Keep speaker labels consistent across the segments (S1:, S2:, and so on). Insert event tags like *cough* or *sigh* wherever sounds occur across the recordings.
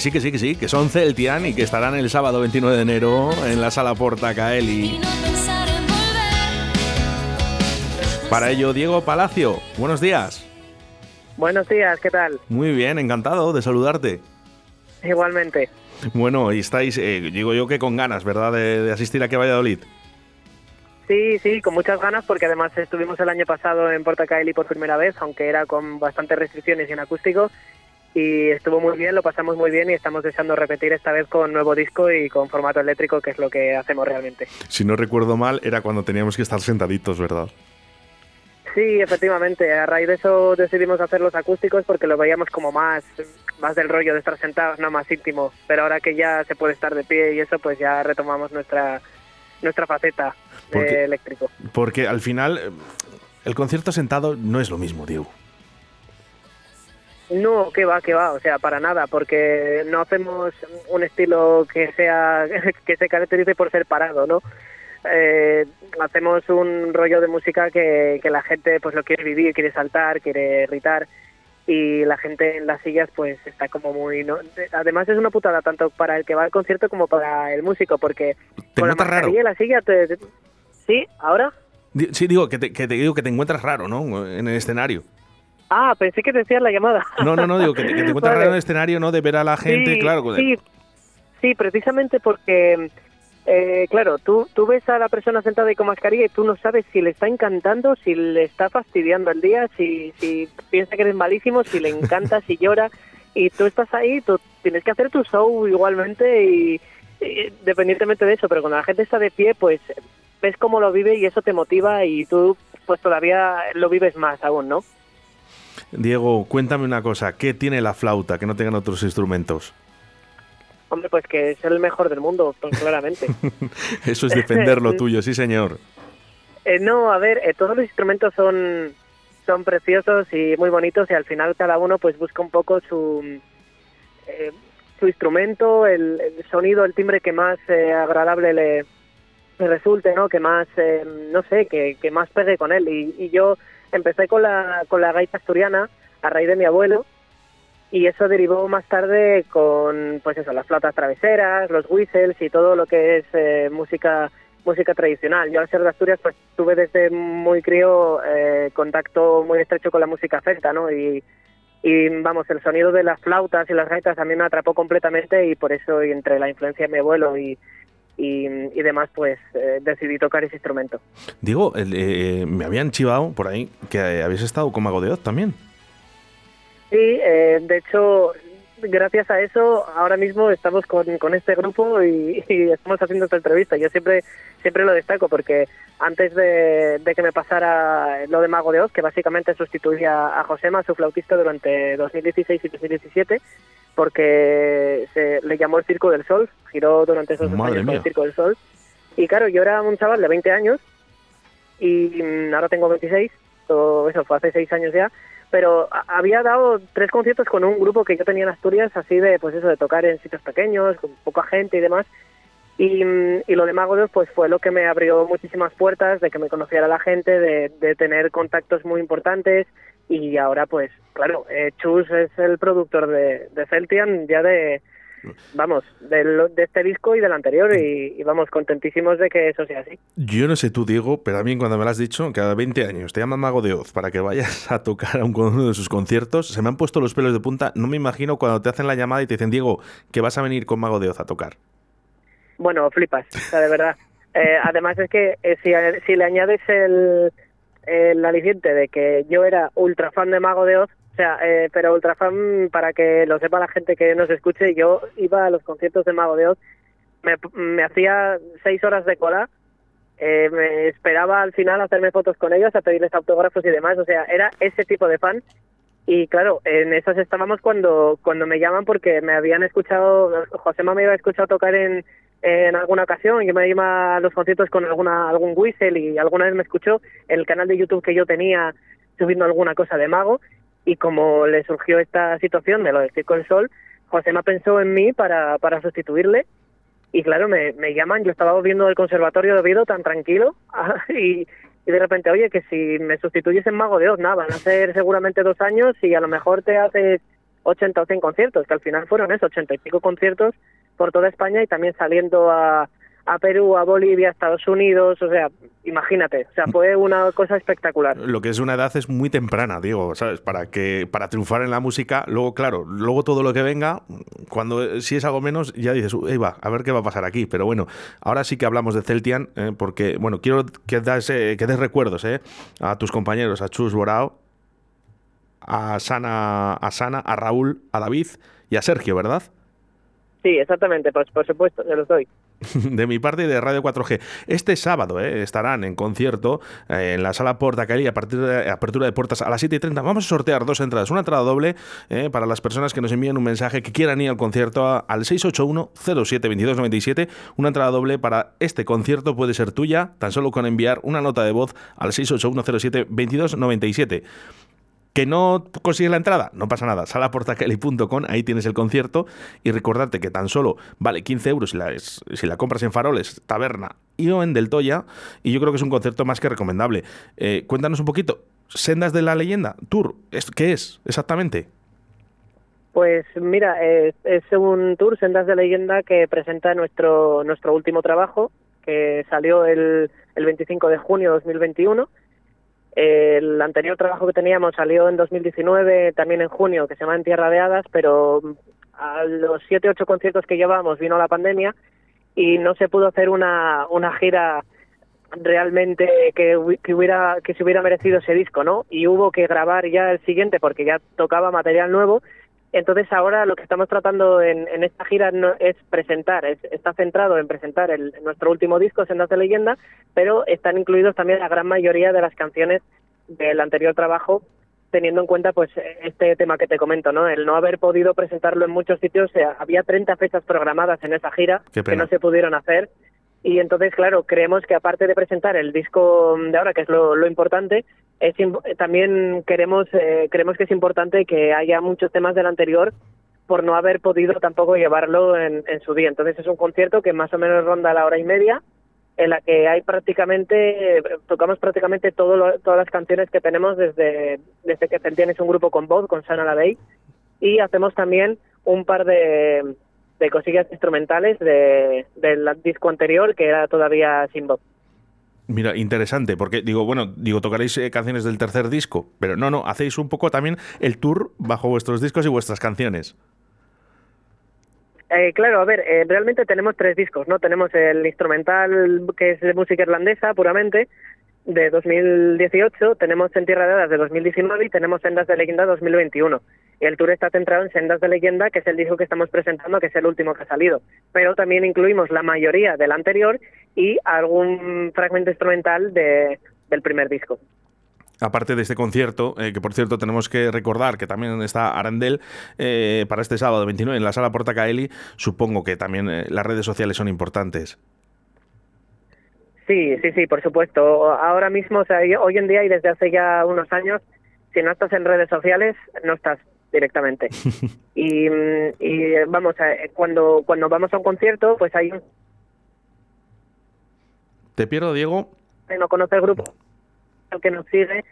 S1: Sí, que sí, que sí, que son Celtian y que estarán el sábado 29 de enero en la sala Porta Caeli. Para ello, Diego Palacio, buenos días.
S2: Buenos días, ¿qué tal?
S1: Muy bien, encantado de saludarte.
S2: Igualmente.
S1: Bueno, y estáis, eh, digo yo que con ganas, ¿verdad?, de, asistir aquí a Valladolid.
S2: Sí, sí, con muchas ganas porque además estuvimos el año pasado en Porta Caeli por primera vez, aunque era con bastantes restricciones y en acústico, y estuvo muy bien, lo pasamos muy bien y estamos deseando repetir esta vez con nuevo disco y con formato eléctrico, que es lo que hacemos realmente.
S1: Si no recuerdo mal, era cuando teníamos que estar sentaditos, ¿verdad?
S2: Sí, efectivamente. A raíz de eso decidimos hacer los acústicos porque lo veíamos como más, más del rollo de estar sentados, no más íntimo. Pero ahora que ya se puede estar de pie y eso, pues ya retomamos nuestra, nuestra faceta de eléctrico.
S1: Porque al final, eh, el concierto sentado no es lo mismo, Diego.
S2: No, que va, que va, o sea, para nada, porque no hacemos un estilo que sea *laughs* que se caracterice por ser parado, ¿no? Eh, hacemos un rollo de música que, que la gente pues lo quiere vivir, quiere saltar, quiere gritar y la gente en las sillas pues está como muy ¿no? además es una putada tanto para el que va al concierto como para el músico porque
S1: ¿Te con la raro?
S2: la silla te, sí ahora
S1: sí digo que te, que te digo que te encuentras raro no en el escenario
S2: Ah, pensé que decías la llamada.
S1: No, no, no, digo que te, que encuentras en el escenario, ¿no? De ver a la gente, claro.
S2: Sí, sí, precisamente porque, eh, claro, tú, tú ves a la persona sentada ahí con mascarilla y tú no sabes si le está encantando, si le está fastidiando el día, si, si piensa que eres malísimo, si le encanta, si llora. Y tú estás ahí, tú tienes que hacer tu show igualmente y, y dependientemente de eso, pero cuando la gente está de pie, pues ves cómo lo vive y eso te motiva y tú pues todavía lo vives más aún, ¿no?
S1: Diego, cuéntame una cosa, ¿qué tiene la flauta que no tengan otros instrumentos?
S2: Hombre, pues que es el mejor del mundo, pues, claramente. *laughs*
S1: Eso es defender lo tuyo, sí señor.
S2: Eh, no, a ver, eh, todos los instrumentos son, son preciosos y muy bonitos y al final cada uno pues busca un poco su, eh, su instrumento, el, sonido, el timbre que más agradable le, resulte, ¿no? Que más, no sé, que, que, más pegue con él. Y, y yo empecé con la, con la gaita asturiana a raíz de mi abuelo y eso derivó más tarde con pues eso las flautas traveseras los whistles y todo lo que es eh, música música tradicional. Yo al ser de Asturias pues tuve desde muy crío eh, contacto muy estrecho con la música celta no y, y vamos el sonido de las flautas y las gaitas también me atrapó completamente y por eso entre la influencia de mi abuelo y y, demás, pues eh, decidí tocar ese instrumento.
S1: Digo, eh, me habían chivado por ahí que habéis estado con Mago de Oz también.
S2: Sí, eh, de hecho, gracias a eso, ahora mismo estamos con, con este grupo y, estamos haciendo esta entrevista. Yo siempre siempre lo destaco porque antes de, de, que me pasara lo de Mago de Oz, que básicamente sustituía a Josema, su flautista, durante 2016 y 2017, porque se le llamó el Circo del Sol, giró durante esos años el Circo del Sol. Y claro, yo era un chaval de 20 años y mm, ahora tengo 26, todo eso fue hace 6 años ya, pero había dado tres conciertos con un grupo que yo tenía en Asturias, así de, pues eso, de tocar en sitios pequeños, con poca gente y demás. Y, mm, y lo de Mago pues fue lo que me abrió muchísimas puertas, de que me conociera la gente, de, de tener contactos muy importantes, y ahora pues claro, eh, Chus es el productor de, de Celtian ya de, vamos, de este disco y del anterior y, vamos, contentísimos de que eso sea así.
S1: Yo no sé tú, Diego, pero a mí cuando me lo has dicho, cada 20 años te llaman Mago de Oz para que vayas a tocar a uno de sus conciertos, se me han puesto los pelos de punta, no me imagino cuando te hacen la llamada y te dicen, Diego, que vas a venir con Mago de Oz a tocar.
S2: Bueno, flipas, o sea, de verdad. *laughs* Eh, además es que eh, si, si le añades el, el aliciente de que yo era ultra fan de Mago de Oz, o sea, eh, pero ultra fan, para que lo sepa la gente que nos escuche, yo iba a los conciertos de Mago de Oz, me, hacía seis horas de cola, eh, me esperaba al final hacerme fotos con ellos, a pedirles autógrafos y demás, o sea, era ese tipo de fan. Y claro, en esas estábamos cuando, cuando me llaman porque me habían escuchado, Josema me había escuchado tocar en, en alguna ocasión, yo me iba a los conciertos con alguna algún whistle y alguna vez me escuchó el canal de YouTube que yo tenía subiendo alguna cosa de mago y como le surgió esta situación de lo del Circo del Sol, Josema pensó en mí para, para sustituirle y claro, me, me llaman, yo estaba viendo el Conservatorio de Oviedo tan tranquilo *laughs* y, y de repente, oye, que si me sustituyes en Mago de Oz, nada, van a ser seguramente dos años y a lo mejor te haces 80 o 100 conciertos, que al final fueron eso, 80 y pico conciertos por toda España y también saliendo a, a Perú, a Bolivia, a Estados Unidos, o sea, imagínate, o sea, fue una cosa espectacular.
S1: Lo que es una edad es muy temprana, digo, ¿sabes? Para que para triunfar en la música, luego claro, luego todo lo que venga, cuando si es algo menos ya dices, "Ey, va, a ver qué va a pasar aquí", pero bueno, ahora sí que hablamos de Celtian eh, porque bueno, quiero que das eh, que des recuerdos, eh, a tus compañeros, a Chus Borao, a Sana, a Sana, a Raúl, a David y a Sergio, ¿verdad?
S2: Sí, exactamente, pues por supuesto, se los doy.
S1: de mi parte y de Radio 4G. Este sábado eh, estarán en concierto eh, en la sala Porta Cali a partir de apertura de puertas a las 7 y 30. Vamos a sortear dos entradas. Una entrada doble eh, para las personas que nos envíen un mensaje que quieran ir al concierto a, al 681 07 2297. Una entrada doble para este concierto puede ser tuya tan solo con enviar una nota de voz al 681 07 2297. ¿Que no consigues la entrada? No pasa nada. Salaportakelly.com, ahí tienes el concierto. Y recordarte que tan solo vale 15 euros si la, compras en Faroles, Taberna y o en Del Toya. Y yo creo que es un concierto más que recomendable. Eh, cuéntanos un poquito. Sendas de la leyenda, Tour, ¿qué es exactamente?
S2: Pues mira, es, es un tour Sendas de Leyenda que presenta nuestro, nuestro último trabajo, que salió el, el 25 de junio de 2021 el anterior trabajo que teníamos salió en 2019, también en junio, que se llama En Tierra de Hadas, pero a los siete ocho conciertos que llevábamos vino la pandemia y no se pudo hacer una, una gira realmente que, que hubiera que se hubiera merecido ese disco, ¿no? Y hubo que grabar ya el siguiente porque ya tocaba material nuevo. Entonces ahora lo que estamos tratando en, en esta gira no, es presentar, es, está centrado en presentar el, nuestro último disco, Sendas de Leyenda, pero están incluidos también la gran mayoría de las canciones del anterior trabajo teniendo en cuenta pues este tema que te comento, ¿no? El no haber podido presentarlo en muchos sitios, había 30 fechas programadas en esa gira que no se pudieron hacer y entonces, claro, creemos que aparte de presentar el disco de ahora, que es lo, importante, es también queremos eh, creemos que es importante que haya muchos temas del anterior por no haber podido tampoco llevarlo en, su día. Entonces es un concierto que más o menos ronda la hora y media, en la que hay prácticamente, tocamos prácticamente todo todas las canciones que tenemos desde, desde que tienes un grupo con voz, con Sana La y hacemos también un par de, de cosillas instrumentales de, del disco anterior que era todavía sin voz.
S1: Mira, interesante, porque digo, bueno, digo, tocaréis eh, canciones del tercer disco, pero no, no, hacéis un poco también el tour bajo vuestros discos y vuestras canciones.
S2: Eh, claro, a ver, eh, realmente tenemos tres discos, ¿no? Tenemos el instrumental que es de música irlandesa puramente, de 2018, tenemos En Tierra de Hadas de 2019 y tenemos Sendas de Leyenda 2021. Y el tour está centrado en Sendas de Leyenda, que es el disco que estamos presentando, que es el último que ha salido. Pero también incluimos la mayoría del anterior y algún fragmento instrumental de, del primer disco.
S1: Aparte de este concierto, eh, que por cierto tenemos que recordar que también está Arandel eh, para este sábado 29 en la sala Portacaeli, supongo que también eh, las redes sociales son importantes.
S2: Sí, sí, sí, por supuesto. Ahora mismo, o sea, hoy en día y desde hace ya unos años, si no estás en redes sociales, no estás directamente. *laughs* y, y vamos, cuando, cuando vamos a un concierto, pues hay un...
S1: ¿Te pierdo, Diego?
S2: No conoce el grupo, el que nos sigue,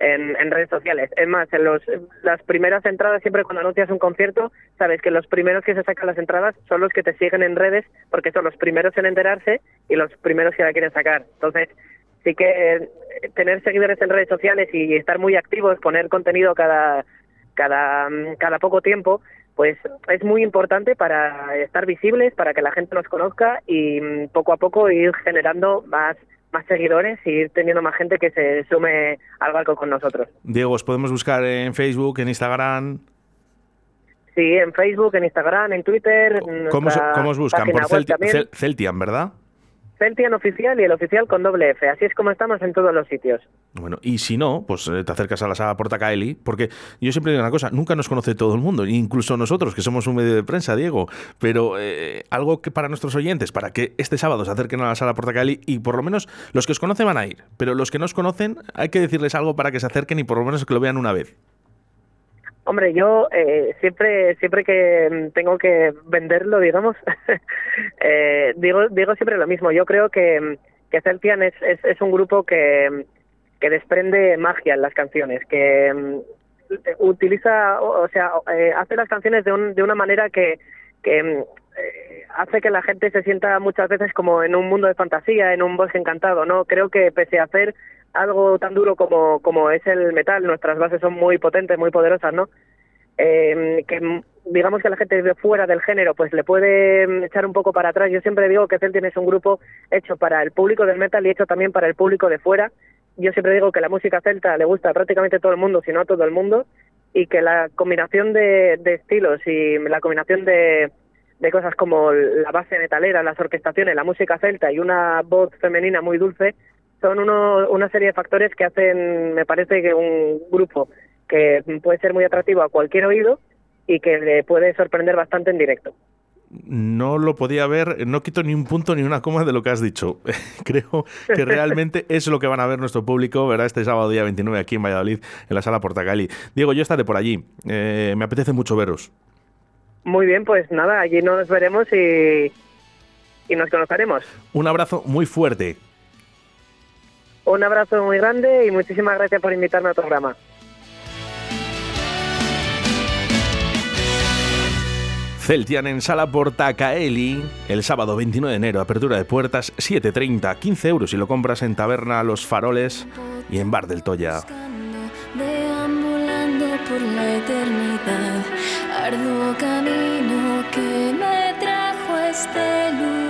S2: en, redes sociales. Es más, en los, las primeras entradas, siempre cuando anuncias un concierto, sabes que los primeros que se sacan las entradas son los que te siguen en redes porque son los primeros en enterarse y los primeros que la quieren sacar. Entonces, sí que eh, tener seguidores en redes sociales y estar muy activos, poner contenido cada, cada, cada poco tiempo, pues es muy importante para estar visibles, para que la gente nos conozca y mm, poco a poco ir generando más más seguidores y ir teniendo más gente que se sume al barco con nosotros.
S1: Diego, ¿os podemos buscar en Facebook, en Instagram?
S2: Sí, en Facebook, en Instagram, en Twitter.
S1: ¿Cómo, os buscan? Por Celtian, ¿verdad?
S2: Celtian oficial y el oficial con doble F. Así es como estamos en todos los sitios.
S1: Bueno, y si no, pues eh, te acercas a la sala Portacaeli, porque yo siempre digo una cosa, nunca nos conoce todo el mundo, incluso nosotros, que somos un medio de prensa, Diego, pero eh, algo que para nuestros oyentes, para que este sábado se acerquen a la sala Portacaeli y por lo menos los que os conocen van a ir, pero los que no os conocen hay que decirles algo para que se acerquen y por lo menos que lo vean una vez.
S2: Hombre, yo eh, siempre siempre que tengo que venderlo, digamos, *laughs* eh, digo digo siempre lo mismo. Yo creo que, que Celtian es, es, un grupo que, que desprende magia en las canciones, que mm, utiliza, o, sea, eh, hace las canciones de, un, de una manera que, que mm, hace que la gente se sienta muchas veces como en un mundo de fantasía, en un bosque encantado, ¿no? Creo que pese a hacer algo tan duro como, como es el metal, nuestras bases son muy potentes, muy poderosas, ¿no? Eh, que digamos que la gente de fuera del género pues le puede echar un poco para atrás. Yo siempre digo que Celtian es un grupo hecho para el público del metal y hecho también para el público de fuera. Yo siempre digo que la música celta le gusta a prácticamente todo el mundo, si no a todo el mundo, y que la combinación de, de estilos y la combinación de, de cosas como la base metalera, las orquestaciones, la música celta y una voz femenina muy dulce, son uno, una serie de factores que hacen, me parece que un grupo que puede ser muy atractivo a cualquier oído y que le puede sorprender bastante en directo.
S1: No lo podía ver, no quito ni un punto ni una coma de lo que has dicho. *laughs* Creo que realmente *laughs* es lo que van a ver nuestro público, ¿verdad? Este sábado día 29 aquí en Valladolid, en la sala Portagali. Diego, yo estaré por allí. Eh, me apetece mucho veros.
S2: Muy bien, pues nada, allí nos veremos y, y nos conoceremos.
S1: Un abrazo muy fuerte.
S2: Un abrazo muy grande y muchísimas gracias por invitarme al programa.
S1: Celtian en Sala Portacaeli, el sábado 29 de enero, apertura de puertas, 7.30, 15 euros si lo compras en Taberna Los Faroles y en Bar del Toya.
S3: Deambulando por la eternidad, arduo camino que me trajo a este lugar.